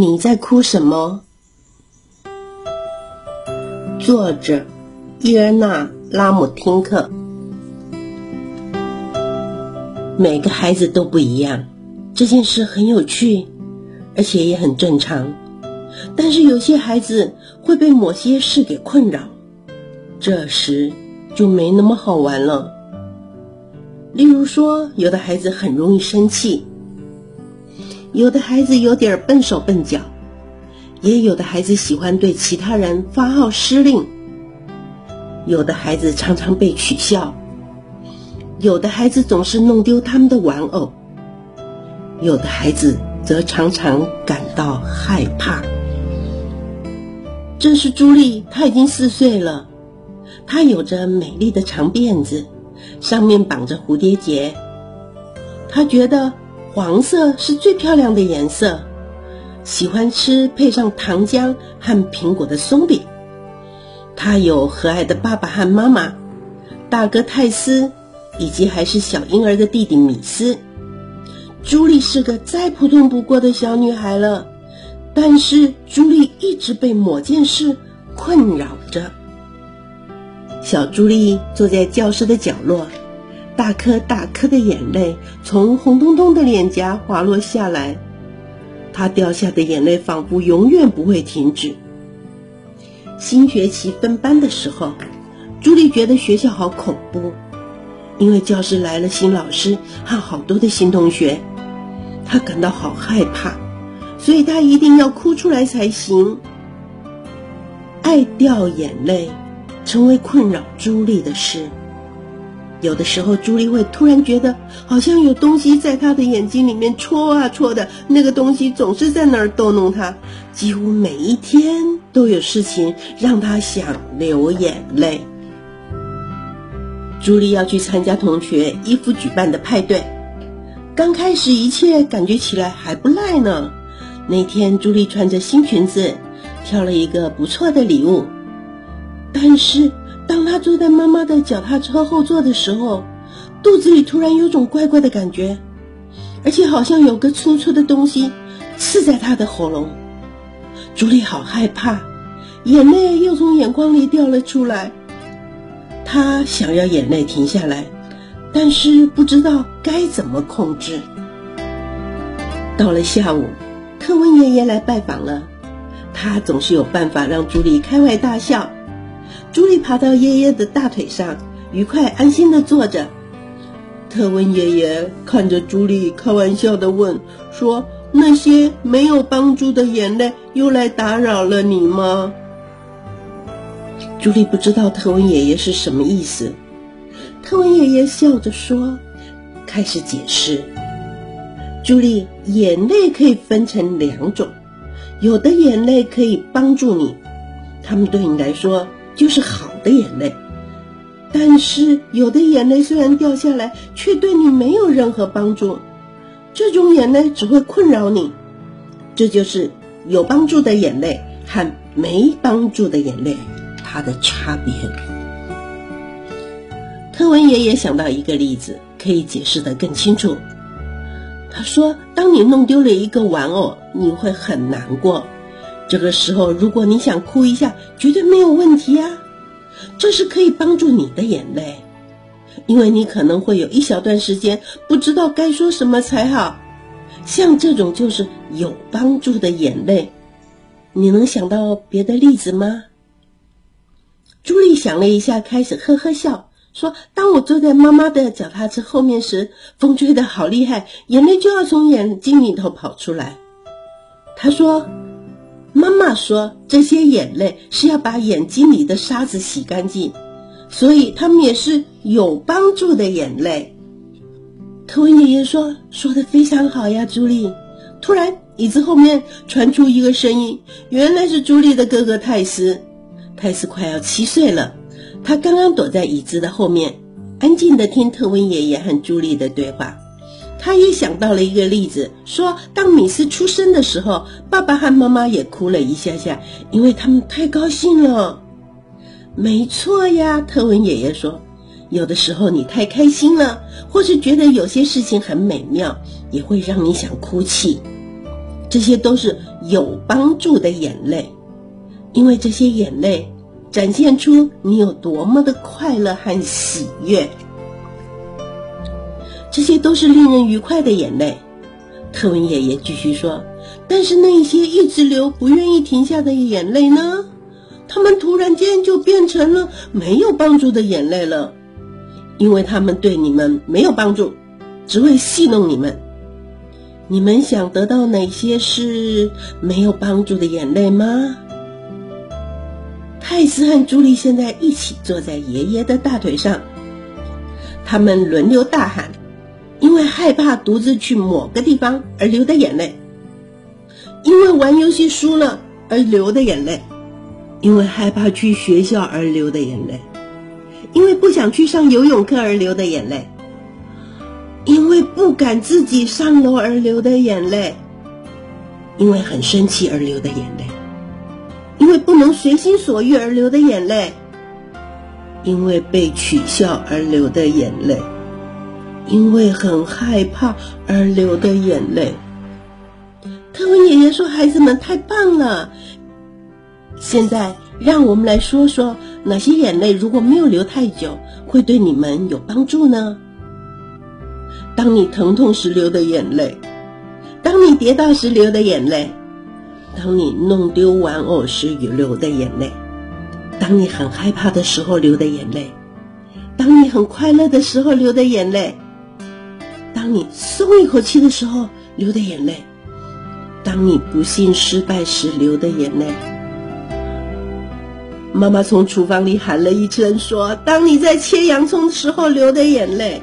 你在哭什么？作者：伊恩娜·拉姆汀克。每个孩子都不一样，这件事很有趣，而且也很正常。但是有些孩子会被某些事给困扰，这时就没那么好玩了。例如说，有的孩子很容易生气。有的孩子有点笨手笨脚，也有的孩子喜欢对其他人发号施令。有的孩子常常被取笑，有的孩子总是弄丢他们的玩偶，有的孩子则常常感到害怕。这是朱莉，她已经四岁了，她有着美丽的长辫子，上面绑着蝴蝶结，她觉得。黄色是最漂亮的颜色，喜欢吃配上糖浆和苹果的松饼。他有和蔼的爸爸和妈妈，大哥泰斯，以及还是小婴儿的弟弟米斯。朱莉是个再普通不过的小女孩了，但是朱莉一直被某件事困扰着。小朱莉坐在教室的角落。大颗大颗的眼泪从红彤彤的脸颊滑落下来，她掉下的眼泪仿佛永远不会停止。新学期分班的时候，朱莉觉得学校好恐怖，因为教室来了新老师和好多的新同学，她感到好害怕，所以她一定要哭出来才行。爱掉眼泪，成为困扰朱莉的事。有的时候，朱莉会突然觉得好像有东西在她的眼睛里面戳啊戳的，那个东西总是在那儿逗弄她。几乎每一天都有事情让她想流眼泪。朱莉要去参加同学衣服举办的派对，刚开始一切感觉起来还不赖呢。那天，朱莉穿着新裙子，挑了一个不错的礼物，但是。当他坐在妈妈的脚踏车后座的时候，肚子里突然有种怪怪的感觉，而且好像有个粗粗的东西刺在他的喉咙。朱莉好害怕，眼泪又从眼眶里掉了出来。她想要眼泪停下来，但是不知道该怎么控制。到了下午，特温爷爷来拜访了，他总是有办法让朱莉开怀大笑。朱莉爬到爷爷的大腿上，愉快安心的坐着。特温爷爷看着朱莉，开玩笑的问：“说那些没有帮助的眼泪又来打扰了你吗？”朱莉不知道特温爷爷是什么意思。特温爷爷笑着说：“开始解释，朱莉，眼泪可以分成两种，有的眼泪可以帮助你，他们对你来说。”就是好的眼泪，但是有的眼泪虽然掉下来，却对你没有任何帮助。这种眼泪只会困扰你。这就是有帮助的眼泪和没帮助的眼泪它的差别。特文爷爷想到一个例子，可以解释得更清楚。他说：“当你弄丢了一个玩偶，你会很难过。”这个时候，如果你想哭一下，绝对没有问题啊！这是可以帮助你的眼泪，因为你可能会有一小段时间不知道该说什么才好。像这种就是有帮助的眼泪，你能想到别的例子吗？朱莉想了一下，开始呵呵笑，说：“当我坐在妈妈的脚踏车后面时，风吹得好厉害，眼泪就要从眼睛里头跑出来。”她说。妈妈说：“这些眼泪是要把眼睛里的沙子洗干净，所以他们也是有帮助的眼泪。”特温爷爷说：“说的非常好呀，朱莉。”突然，椅子后面传出一个声音，原来是朱莉的哥哥泰斯。泰斯快要七岁了，他刚刚躲在椅子的后面，安静的听特温爷爷和朱莉的对话。他也想到了一个例子，说当米斯出生的时候，爸爸和妈妈也哭了一下下，因为他们太高兴了。没错呀，特文爷爷说，有的时候你太开心了，或是觉得有些事情很美妙，也会让你想哭泣。这些都是有帮助的眼泪，因为这些眼泪展现出你有多么的快乐和喜悦。这些都是令人愉快的眼泪。特文爷爷继续说：“但是那些一直流、不愿意停下的眼泪呢？他们突然间就变成了没有帮助的眼泪了，因为他们对你们没有帮助，只会戏弄你们。你们想得到哪些是没有帮助的眼泪吗？”泰斯和朱莉现在一起坐在爷爷的大腿上，他们轮流大喊。因为害怕独自去某个地方而流的眼泪，因为玩游戏输了而流的眼泪，因为害怕去学校而流的眼泪，因为不想去上游泳课而流的眼泪，因为不敢自己上楼而流的眼泪，因为很生气而流的眼泪，因为不能随心所欲而流的眼泪，因为被取笑而流的眼泪。因为很害怕而流的眼泪。特文爷爷说：“孩子们太棒了！现在让我们来说说哪些眼泪如果没有流太久，会对你们有帮助呢？当你疼痛时流的眼泪，当你跌倒时流的眼泪，当你弄丢玩偶时流的眼泪，当你很害怕的时候流的眼泪，当你很快乐的时候流的眼泪。”当你松一口气的时候流的眼泪，当你不幸失败时流的眼泪。妈妈从厨房里喊了一声说：“当你在切洋葱的时候流的眼泪。”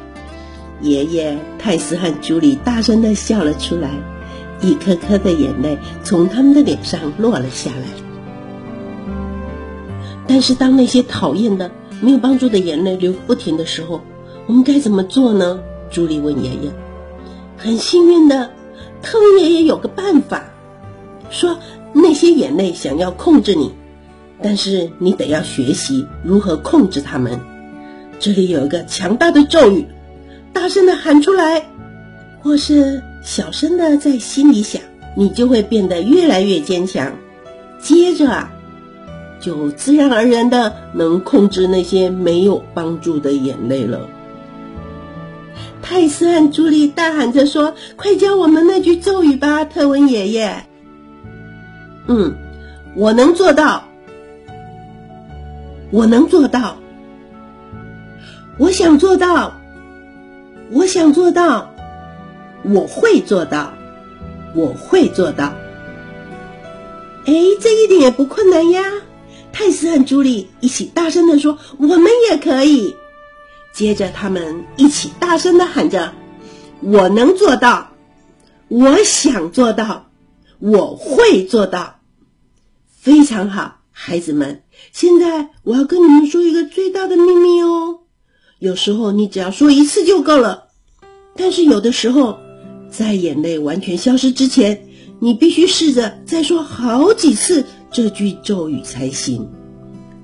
爷爷泰斯和朱莉大声的笑了出来，一颗颗的眼泪从他们的脸上落了下来。但是当那些讨厌的、没有帮助的眼泪流不停的时候，我们该怎么做呢？朱莉问爷爷：“很幸运的，特文爷爷有个办法，说那些眼泪想要控制你，但是你得要学习如何控制他们。这里有一个强大的咒语，大声的喊出来，或是小声的在心里想，你就会变得越来越坚强。接着啊，就自然而然的能控制那些没有帮助的眼泪了。”泰斯和朱莉大喊着说：“快教我们那句咒语吧，特文爷爷。”“嗯，我能做到，我能做到，我想做到，我想做到，我会做到，我会做到。”哎，这一点也不困难呀！泰斯和朱莉一起大声的说：“我们也可以。”接着，他们一起大声的喊着：“我能做到，我想做到，我会做到，非常好，孩子们。现在我要跟你们说一个最大的秘密哦。有时候你只要说一次就够了，但是有的时候，在眼泪完全消失之前，你必须试着再说好几次这句咒语才行。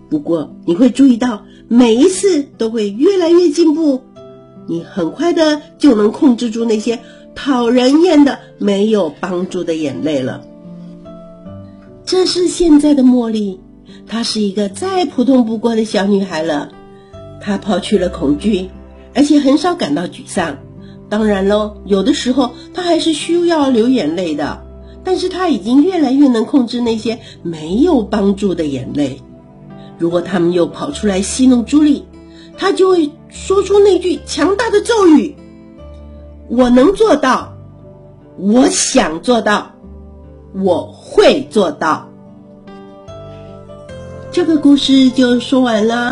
不过你会注意到。”每一次都会越来越进步，你很快的就能控制住那些讨人厌的、没有帮助的眼泪了。这是现在的茉莉，她是一个再普通不过的小女孩了。她抛去了恐惧，而且很少感到沮丧。当然喽，有的时候她还是需要流眼泪的，但是她已经越来越能控制那些没有帮助的眼泪。如果他们又跑出来戏弄朱莉，他就会说出那句强大的咒语：“我能做到，我想做到，我会做到。”这个故事就说完了。